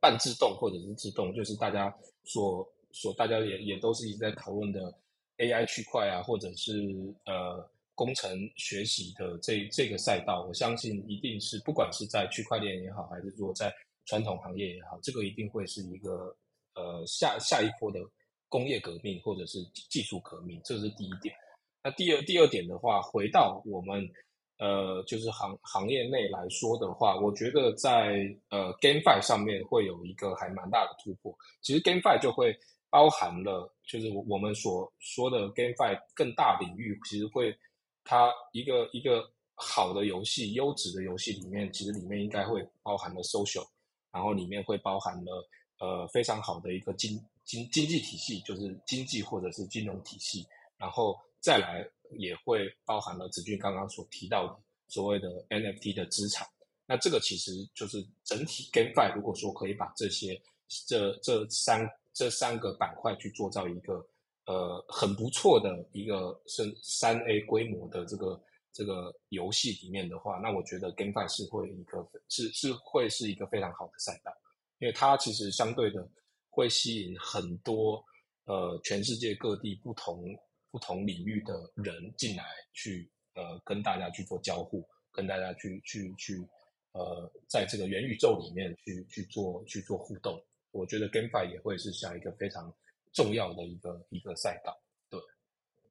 半自动或者是自动，就是大家所所大家也也都是一直在讨论的 AI 区块啊，或者是呃。工程学习的这这个赛道，我相信一定是不管是在区块链也好，还是说在传统行业也好，这个一定会是一个呃下下一波的工业革命或者是技术革命，这是第一点。那第二第二点的话，回到我们呃就是行行业内来说的话，我觉得在呃 GameFi 上面会有一个还蛮大的突破。其实 GameFi 就会包含了就是我我们所说的 GameFi 更大领域，其实会。它一个一个好的游戏，优质的游戏里面，其实里面应该会包含了 social，然后里面会包含了呃非常好的一个经经经济体系，就是经济或者是金融体系，然后再来也会包含了子俊刚刚所提到的所谓的 NFT 的资产。那这个其实就是整体 GameFi，如果说可以把这些这这三这三个板块去做到一个。呃，很不错的一个是三 A 规模的这个这个游戏里面的话，那我觉得 GameFi 是会一个是是会是一个非常好的赛道，因为它其实相对的会吸引很多呃全世界各地不同不同领域的人进来去呃跟大家去做交互，跟大家去去去呃在这个元宇宙里面去去做去做互动，我觉得 GameFi 也会是下一个非常。重要的一个一个赛道，对，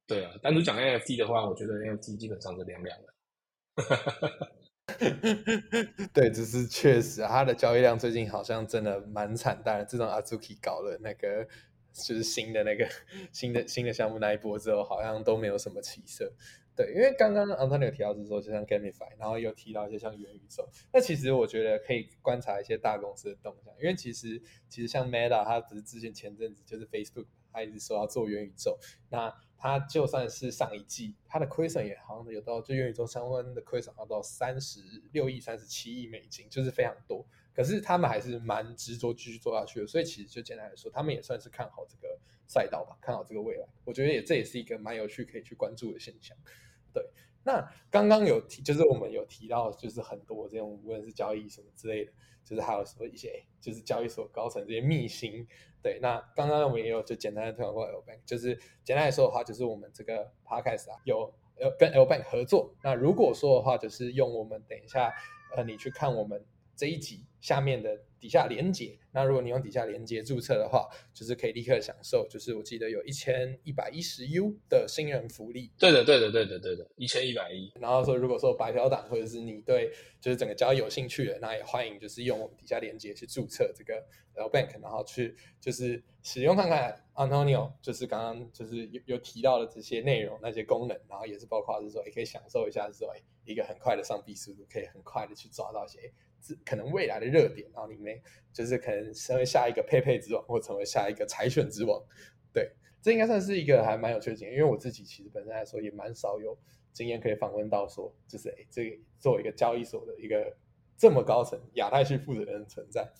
对啊。单独讲 NFT 的话，我觉得 NFT 基本上是凉凉的。[laughs] 对，只是确实，它的交易量最近好像真的蛮惨淡的。自从 Azuki 搞了那个就是新的那个 [laughs] 新的新的项目那一波之后，好像都没有什么起色。对，因为刚刚 Antonio 提到是说，就像 Gamify，然后又提到一些像元宇宙。那其实我觉得可以观察一些大公司的动向，因为其实其实像 Meta，它只是之前前阵子就是 Facebook，它一直说要做元宇宙。那它就算是上一季，它的亏损也好像有到就元宇宙相关的亏损要到三十六亿、三十七亿美金，就是非常多。可是他们还是蛮执着继续做下去的，所以其实就简单来说，他们也算是看好这个赛道吧，看好这个未来。我觉得也这也是一个蛮有趣可以去关注的现象。对，那刚刚有提，就是我们有提到，就是很多这种无论是交易什么之类的，就是还有什么一些，就是交易所高层这些秘辛。对，那刚刚我们也有就简单的推广过 L Bank，就是简单来说的话，就是我们这个 Podcast 啊，有跟 L Bank 合作。那如果说的话，就是用我们等一下呃，你去看我们这一集下面的。底下连接，那如果你用底下连接注册的话，就是可以立刻享受，就是我记得有一千一百一十 U 的新人福利。对的，对的，对的，对的，一千一百一。然后说，如果说白嫖党或者是你对就是整个交易有兴趣的，那也欢迎就是用我们底下连接去注册这个 L Bank，然后去就是使用看看 Antonio，就是刚刚就是有有提到的这些内容那些功能，然后也是包括是说也可以享受一下，是说一个很快的上币速度，可以很快的去抓到一些。可能未来的热点，然后里面就是可能成为下一个配配之王，或成为下一个柴犬之王。对，这应该算是一个还蛮有趣的经验，因为我自己其实本身来说也蛮少有经验可以访问到说，就是哎，这个作为一个交易所的一个这么高层亚太区负责人存在。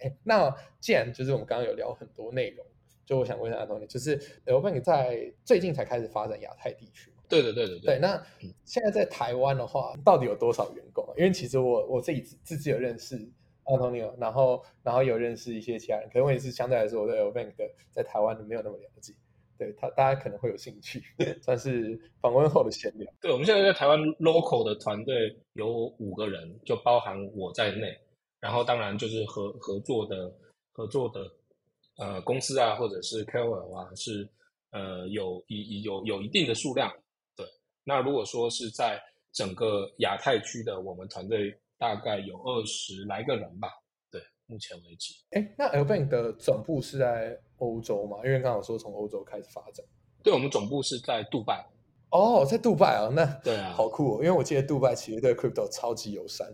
哎，那既然就是我们刚刚有聊很多内容，就我想问一下阿东尼，就是 L Bank 在最近才开始发展亚太地区。对的，对的，对。那现在在台湾的话，到底有多少员工啊？因为其实我我自己自己有认识 Antonio，然后然后有认识一些其他人，可能我也是相对来说我对 L Bank 的在台湾的没有那么了解。对他大家可能会有兴趣，[laughs] 算是访问后的闲聊。对，我们现在在台湾 local 的团队有五个人，就包含我在内，然后当然就是合合作的合作的呃公司啊，或者是 KOL 啊，是呃有一有有一定的数量。对，那如果说是在整个亚太区的，我们团队大概有二十来个人吧。对，目前为止。哎，那 Bank 的总部是在欧洲吗？因为刚好说从欧洲开始发展。对，我们总部是在杜拜。哦，在杜拜啊，那对啊，好酷哦！因为我记得杜拜其实对 Crypto 超级友善。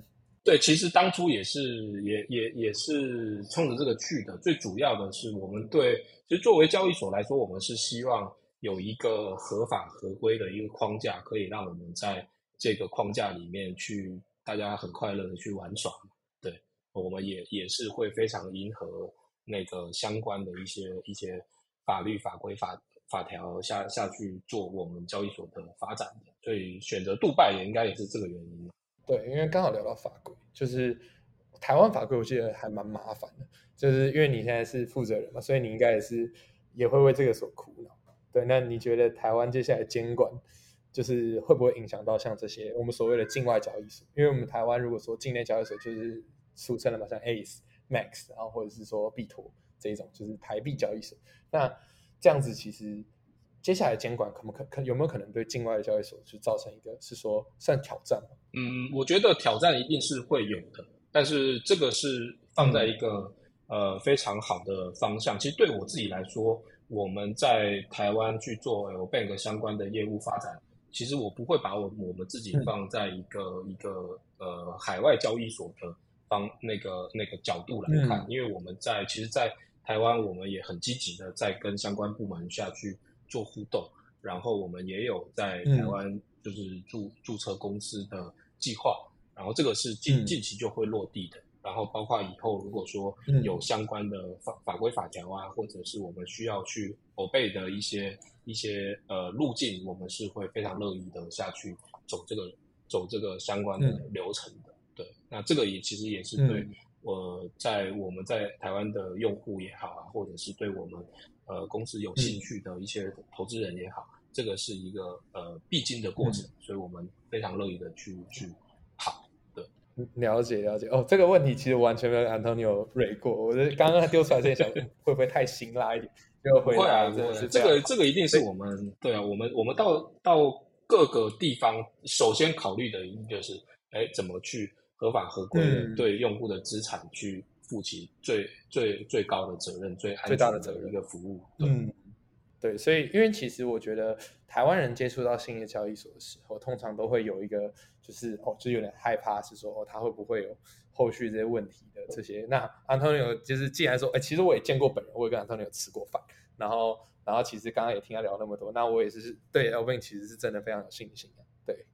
对，其实当初也是也也也是冲着这个去的。最主要的是，我们对其实作为交易所来说，我们是希望有一个合法合规的一个框架，可以让我们在这个框架里面去，大家很快乐的去玩耍。对，我们也也是会非常迎合那个相关的一些一些法律法规法法条下下去做我们交易所的发展的。所以选择杜拜也应该也是这个原因。对，因为刚好聊到法规，就是台湾法规，我记得还蛮麻烦的。就是因为你现在是负责人嘛，所以你应该也是也会为这个所苦恼。对，那你觉得台湾接下来监管？就是会不会影响到像这些我们所谓的境外交易所？因为我们台湾如果说境内交易所，就是俗称的嘛，像 ACE、MAX，然后或者是说币托这一种，就是台币交易所。那这样子其实接下来监管可不可可有没有可能对境外的交易所去造成一个是说算挑战吗？嗯，我觉得挑战一定是会有的，但是这个是放在一个呃非常好的方向。其实对我自己来说，我们在台湾去做 L Bank 相关的业务发展。其实我不会把我我们自己放在一个一个呃海外交易所的方那个那个角度来看，因为我们在其实，在台湾我们也很积极的在跟相关部门下去做互动，然后我们也有在台湾就是注注册公司的计划，然后这个是近近期就会落地的。然后包括以后如果说有相关的法法规法条啊，或者是我们需要去筹备的一些一些呃路径，我们是会非常乐意的下去走这个走这个相关的流程的。对，那这个也其实也是对我在我们在台湾的用户也好啊，或者是对我们呃公司有兴趣的一些投资人也好，这个是一个呃必经的过程，所以我们非常乐意的去去。了解了解哦，这个问题其实完全没有 Antonio 蕊过，我是刚刚他丢出来，在想会不会太辛辣一点？就会啊，这个这个一定是我们对啊，我们我们到到各个地方，首先考虑的一定就是，哎，怎么去合法合规的对用户的资产去负起最最最高的责任、最最大的责任一个服务。嗯，对，所以因为其实我觉得台湾人接触到新的交易所的时候，通常都会有一个。就是哦，就有点害怕，是说哦，他会不会有后续这些问题的这些？那 Antonio 就是既然说，哎，其实我也见过本人，我也跟 Antonio 吃过饭，然后，然后其实刚刚也听他聊那么多，那我也是对 Elvin 其实是真的非常有信心的。对，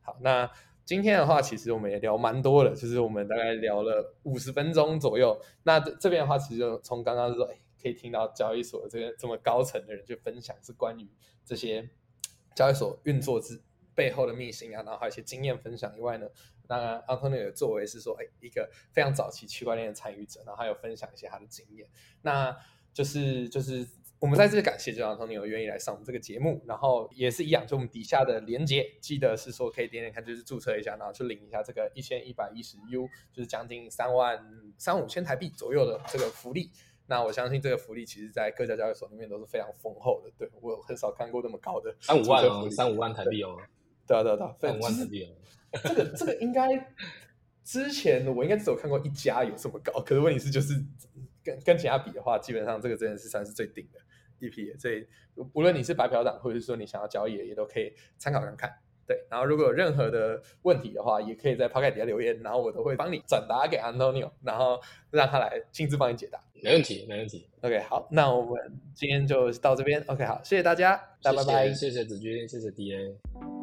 好，那今天的话，其实我们也聊蛮多的，就是我们大概聊了五十分钟左右。那这边的话，其实就从刚刚说，哎，可以听到交易所这个这么高层的人去分享，是关于这些交易所运作之。背后的秘辛啊，然后还有一些经验分享以外呢，那 Antonio 的作为是说，哎，一个非常早期区块链的参与者，然后还有分享一些他的经验。那就是就是我们在这里感谢，就 Antonio 愿意来上我们这个节目，然后也是一样，就我们底下的连接，记得是说可以点点看，就是注册一下，然后去领一下这个一千一百一十 U，就是将近三万三五千台币左右的这个福利。那我相信这个福利，其实在各家交易所里面都是非常丰厚的。对我很少看过那么高的三五万哦，三五万台币哦。对啊对啊对啊，三万台币。[laughs] 这个这个应该之前我应该只有看过一家有这么高，可是问题是就是跟跟其他比的话，基本上这个真的是算是最顶的一批。所以无论你是白嫖党，或者是说你想要交易，也都可以参考看看。对，然后如果有任何的问题的话，也可以在 p o c t 底下留言，然后我都会帮你转达给 Antonio，然后让他来亲自帮你解答。没问题，没问题。OK，好，那我们今天就到这边。OK，好，谢谢大家，大家拜拜。谢谢子君，谢谢 DA。